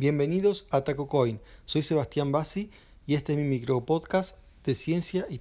Bienvenidos a TacoCoin. Soy Sebastián Bassi y este es mi micro podcast de ciencia y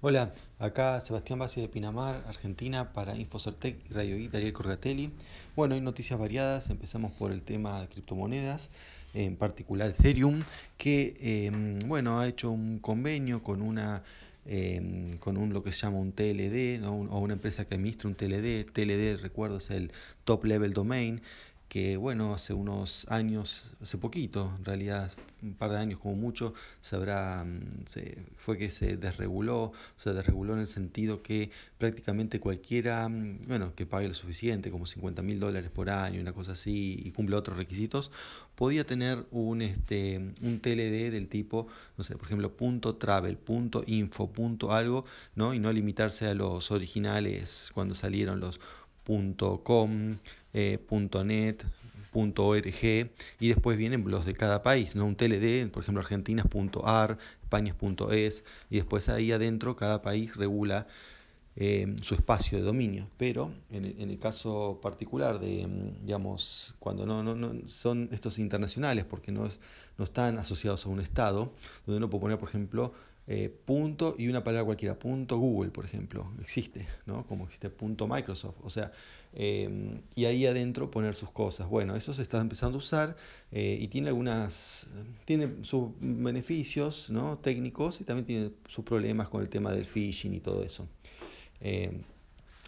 Hola, acá Sebastián Bassi de Pinamar, Argentina, para Infocertec y Radio y Ariel Corgatelli. Bueno, hay noticias variadas. Empezamos por el tema de criptomonedas, en particular Ethereum, que em, bueno, ha hecho un convenio con una Em, con un, lo que se llama un TLD, o una empresa que administra un TLD. TLD, recuerdo, es el Top Level Domain, que bueno, hace unos años, hace poquito, en realidad un par de años como mucho, se habrá, mm, se, fue que se desreguló, se desreguló en el sentido que prácticamente cualquiera, mm, bueno, que pague lo suficiente, como 50 mil dólares por año, una cosa así, y cumple otros requisitos, podía tener un, este, un TLD del tipo, no sé, por ejemplo, punto .travel, punto .info, punto .algo, ¿no? Y no limitarse a los originales cuando salieron los .com, eh, .net, .org y después vienen los de cada país, ¿no? un TLD, por ejemplo Argentina es .ar, España es y después ahí adentro cada país regula eh, su espacio de dominio. Pero en el, caso particular de, mm, digamos, cuando no, no, son estos internacionales, porque no, no están asociados a un Estado, donde uno puede poner, por ejemplo, eh, punto y una palabra cualquiera, punto Google, por ejemplo, existe, ¿no? Como existe punto Microsoft, o sea, em, y ahí adentro poner sus cosas. Bueno, eso se está empezando a usar eh, y tiene algunas, tiene sus beneficios, ¿no? Técnicos y también tiene sus problemas con el tema del phishing y todo eso.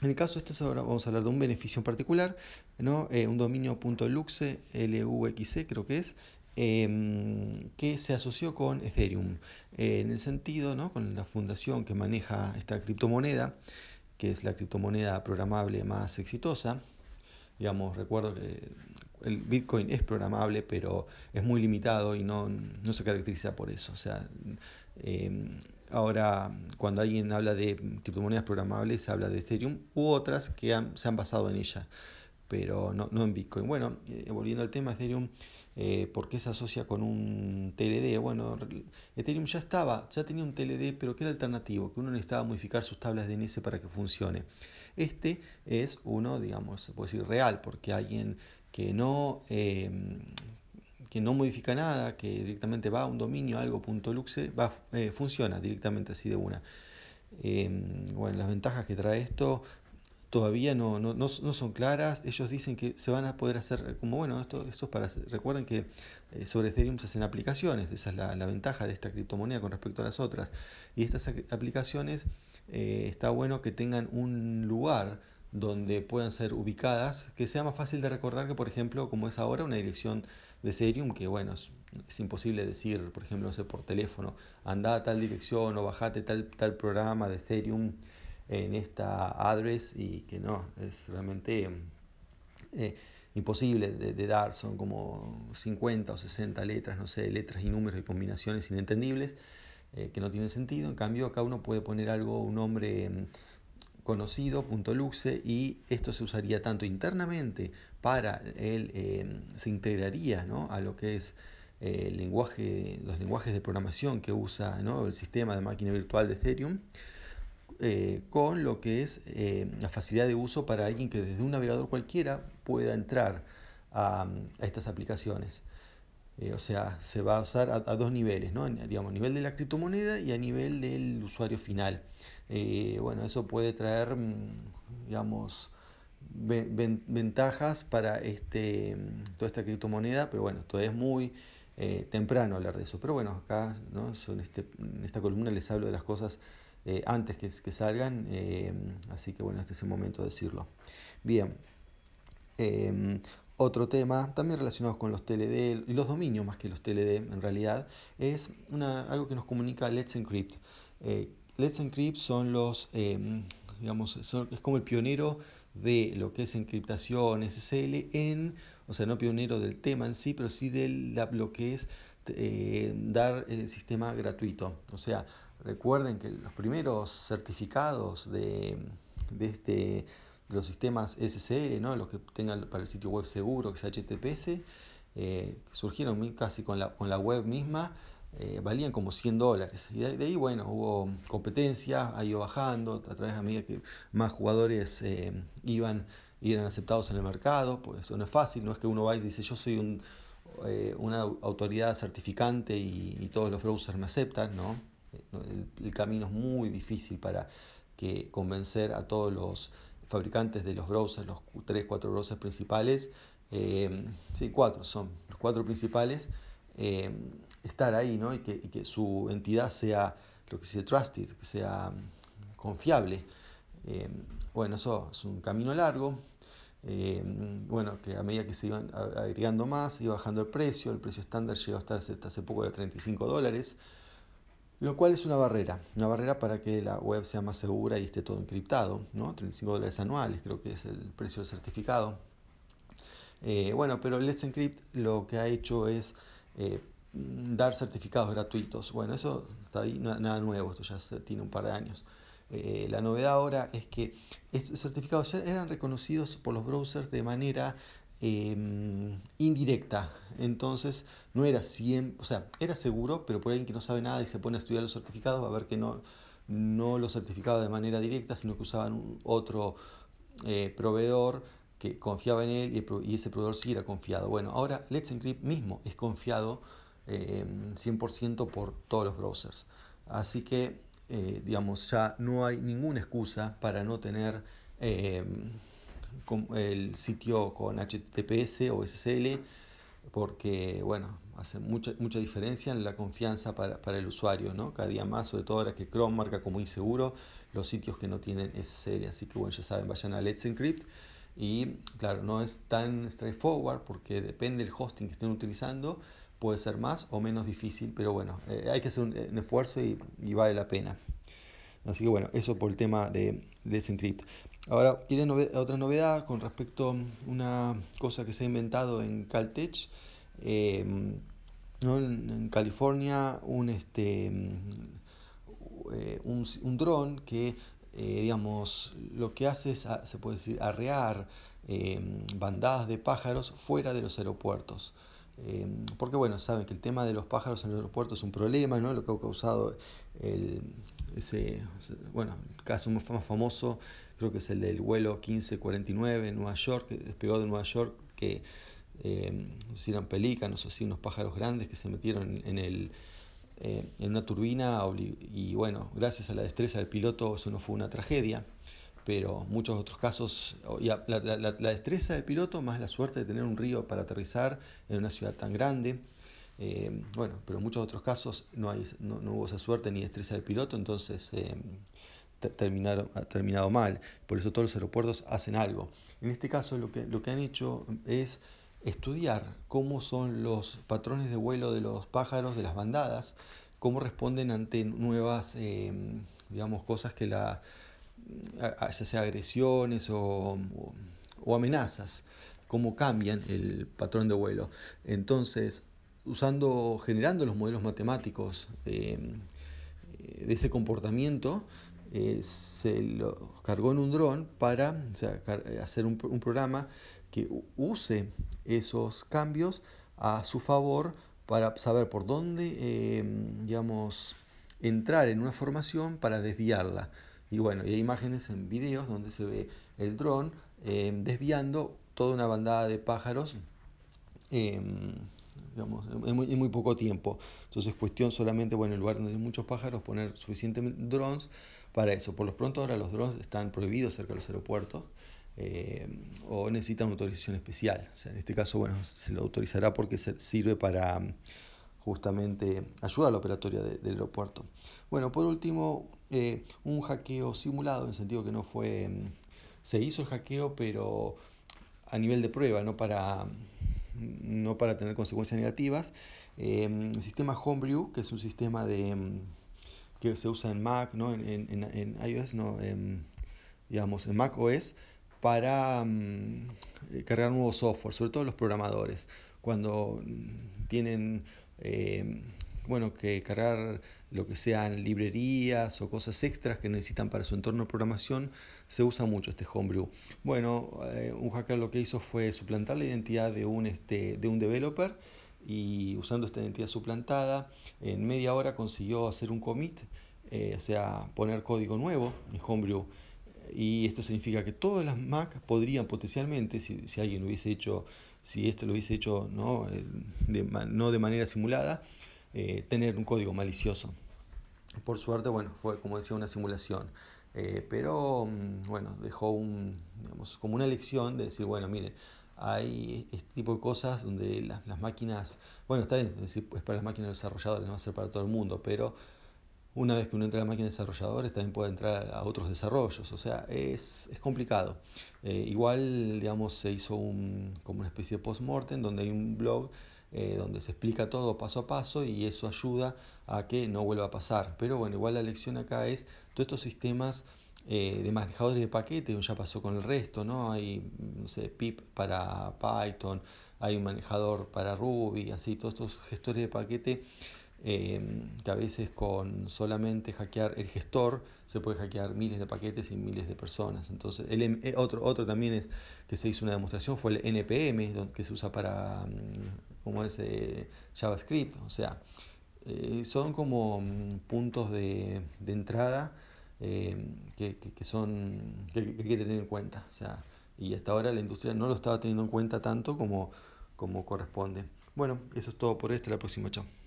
En el caso de esto ahora vamos a hablar de un beneficio en particular, ¿no? Eh, un dominio .luxe, L-U-X-E creo que es, Em, que se asoció con Ethereum, eh, en el sentido, ¿no? con la fundación que maneja esta criptomoneda, que es la criptomoneda programable más exitosa. Digamos, recuerdo que el Bitcoin es programable, pero es muy limitado y no, no se caracteriza por eso. O sea, em, ahora cuando alguien habla de criptomonedas programables, habla de Ethereum u otras que se han basado en ella, pero no, no en Bitcoin. Bueno, eh, volviendo al tema, Ethereum eh, ¿Por qué se asocia con un TLD? Bueno, Ethereum ya estaba, ya tenía un TLD, pero que era alternativo, que uno necesitaba modificar sus tablas DNS para que funcione. Este es uno, digamos, se puede decir real, porque alguien que no, em, que no modifica nada, que directamente va a un dominio, algo .luxe, va, eh, funciona directamente así de una. Em, bueno, las ventajas que trae esto, todavía no, no, no, son claras. Ellos dicen que se van a poder hacer, como bueno, esto, esto es para. Recuerden que eh, sobre Ethereum se hacen aplicaciones, esa es la, la, ventaja de esta criptomoneda con respecto a las otras. Y estas aplicaciones eh, está bueno que tengan un lugar donde puedan ser ubicadas, que sea más fácil de recordar que, por ejemplo, como es ahora, una dirección de Ethereum, que bueno, es, es imposible decir, por ejemplo, no sé, por teléfono, anda a tal dirección o bajate tal, tal programa de Ethereum en esta address y que no, es realmente eh, imposible de, dar, son como 50 o 60 letras, no sé, letras y números y combinaciones inentendibles eh, que no tienen sentido, en cambio acá uno puede poner algo, un nombre mm, conocido, punto luxe, y esto se usaría tanto internamente para él, eh, se integraría ¿no? a lo que es el lenguaje, los lenguajes de programación que usa ¿no? el sistema de máquina virtual de Ethereum, eh, con lo que es eh, la facilidad de uso para alguien que desde un navegador cualquiera pueda entrar a, estas aplicaciones. Eh, o sea, se va a usar a, dos niveles, ¿no? digamos, a nivel de la criptomoneda y a nivel del usuario final. bueno, eso puede traer, mm, digamos, ventajas para este, toda esta criptomoneda, pero bueno, todavía es muy temprano hablar de eso. Pero bueno, acá ¿no? este, en esta columna les hablo de las cosas eh, antes que, salgan, eh, así que bueno, este es el momento de decirlo. Bien, em, otro tema, también relacionado con los TLD y los dominios más que los TLD en realidad, es una, algo que nos comunica Let's Encrypt. Eh, Let's Encrypt son los, em, digamos, es como el pionero de lo que es encriptación SSL en, o sea, no pionero del tema en sí, pero sí de lo que es dar el sistema gratuito. O sea, Recuerden que los primeros certificados de, este, los sistemas SSL, ¿no? los que tengan para el sitio web seguro, que es HTTPS, eh, surgieron casi con la, con la web misma, eh, valían como 100 dólares. Y de, ahí, bueno, hubo competencia, ha ido bajando a través de medida que más jugadores eh, iban eran aceptados en el mercado, pues eso no es fácil, no es que uno va y dice yo soy un, eh, una autoridad certificante y, todos los browsers me aceptan, ¿no? El, camino es muy difícil para que convencer a todos los fabricantes de los browsers, los 3, 4 browsers principales, sí, cuatro son los cuatro principales, eh, estar ahí, ¿no? Y que, su entidad sea lo que se dice trusted, que sea confiable. Eh, bueno, eso es un camino largo. Eh, bueno, que a medida que se iban agregando más, iba bajando el precio. El precio estándar llegó a estar hasta hace poco de 35 dólares, lo cual es una barrera, una barrera para que la web sea más segura y esté todo encriptado, ¿no? 35 dólares anuales, creo que es el precio del certificado. bueno, pero Let's Encrypt lo que ha hecho es eh, dar certificados gratuitos. Bueno, eso está ahí, nada nuevo, esto ya tiene un par de años. Eh, la novedad ahora es que estos certificados ya eran reconocidos por los browsers de manera em, indirecta. Entonces no era 100, o sea, era seguro, pero por alguien que no sabe nada y se pone a estudiar los certificados va a ver que no, no los certificaba de manera directa, sino que usaban otro eh, proveedor que confiaba en él y, ese proveedor sí era confiado. Bueno, ahora Let's Encrypt mismo es confiado 100% eh, por todos los browsers. Así que, eh, digamos, ya no hay ninguna excusa para no tener eh, el sitio con HTTPS o SSL, porque, bueno, hace mucha, mucha diferencia en la confianza para, para el usuario, ¿no? Cada día más, sobre todo ahora que Chrome marca como inseguro los sitios que no tienen SSL. Así que, bueno, ya saben, vayan a Let's Encrypt y claro, no es tan straightforward porque depende del hosting que estén utilizando, puede ser más o menos difícil, pero bueno, eh, hay que hacer un, esfuerzo y, vale la pena. Así que bueno, eso por el tema de Desencrypt. Ahora, tiene otra novedad con respecto a una cosa que se ha inventado en Caltech. Eh, en, California, un, este, eh, un, dron que eh, digamos, lo que hace es, se puede decir, arrear bandadas de pájaros fuera de los aeropuertos. Em, porque bueno, saben que el tema de los pájaros en los aeropuertos es un problema, ¿no? Lo que ha causado el, ese, bueno, el caso más famoso creo que es el del vuelo 1549 en Nueva York, que despegó de Nueva York, que eh, eran pelícanos así, unos pájaros grandes que se metieron en el eh, en una turbina y bueno, gracias a la destreza del piloto eso no fue una tragedia, pero muchos otros casos, la, destreza del piloto más la suerte de tener un río para aterrizar en una ciudad tan grande. Eh, bueno, pero en muchos otros casos no, hay, no, hubo esa suerte ni destreza del piloto, entonces eh, terminaron, ha terminado mal. Por eso todos los aeropuertos hacen algo. En este caso lo que, lo que han hecho es estudiar cómo son los patrones de vuelo de los pájaros, de las bandadas, cómo responden ante nuevas, em, digamos, cosas que la, ya sea agresiones o, amenazas, cómo cambian el patrón de vuelo. Entonces, usando, generando los modelos matemáticos de, ese comportamiento, eh, se lo cargó en un dron para hacer un, un programa que use esos cambios a su favor para saber por dónde, em, digamos, entrar en una formación para desviarla. Y bueno, hay imágenes en videos donde se ve el dron em, desviando toda una bandada de pájaros em, en, muy, poco tiempo. Entonces, cuestión solamente, bueno, en lugar donde hay muchos pájaros, poner suficientes drones para eso. Por lo pronto, ahora los drones están prohibidos cerca de los aeropuertos. Eh, o necesita una autorización especial. O sea, en este caso, bueno, se lo autorizará porque sirve para justamente ayudar a la operatoria del aeropuerto. Bueno, por último, eh, un hackeo simulado, en el sentido que no fue, se hizo el hackeo, pero a nivel de prueba, no para, no para tener consecuencias negativas. Eh, el sistema Homebrew, que es un sistema de, que se usa en Mac, ¿no? en, en, en iOS, no, digamos, en Mac OS, para mm, eh, cargar nuevo software, sobre todo los programadores, cuando mm, tienen eh, bueno, que cargar lo que sean librerías o cosas extras que necesitan para su entorno de programación, se usa mucho este homebrew. Bueno, eh, un hacker lo que hizo fue suplantar la identidad de un, este, de un developer y usando esta identidad suplantada, en media hora consiguió hacer un commit, eh, o sea, poner código nuevo en Homebrew. Y esto significa que todas las Mac podrían potencialmente, si, alguien lo hubiese hecho, si esto lo hubiese hecho no eh, de, no de manera simulada, eh, tener un código malicioso. Por suerte, bueno, fue como decía una simulación. pero mm, bueno, dejó un, digamos, como una lección de decir, bueno, miren, hay este tipo de cosas donde las, las máquinas, bueno, está bien, es, para las máquinas desarrolladoras, no va a ser para todo el mundo, pero una vez que uno entra a la máquina de desarrolladores también puede entrar a otros desarrollos, o sea, es, es complicado. Eh, igual, digamos, se hizo un, como una especie de post-mortem donde hay un blog eh, donde se explica todo paso a paso y eso ayuda a que no vuelva a pasar. Pero bueno, igual la lección acá es todos estos sistemas eh, de manejadores de paquetes, ya pasó con el resto, ¿no? Hay, no sé, pip para Python, hay un manejador para Ruby, así, todos estos gestores de paquete em, que a veces con solamente hackear el gestor se puede hackear miles de paquetes y miles de personas. Entonces, el, eh, otro, otro también es que se hizo una demostración fue el NPM, que se usa para, mm, como es, eh, JavaScript, o sea, son como mm, puntos de, entrada eh, que, son, que, hay que tener en cuenta. O sea, y hasta ahora la industria no lo estaba teniendo en cuenta tanto como, como corresponde. Bueno, eso es todo por este, la próxima, chao.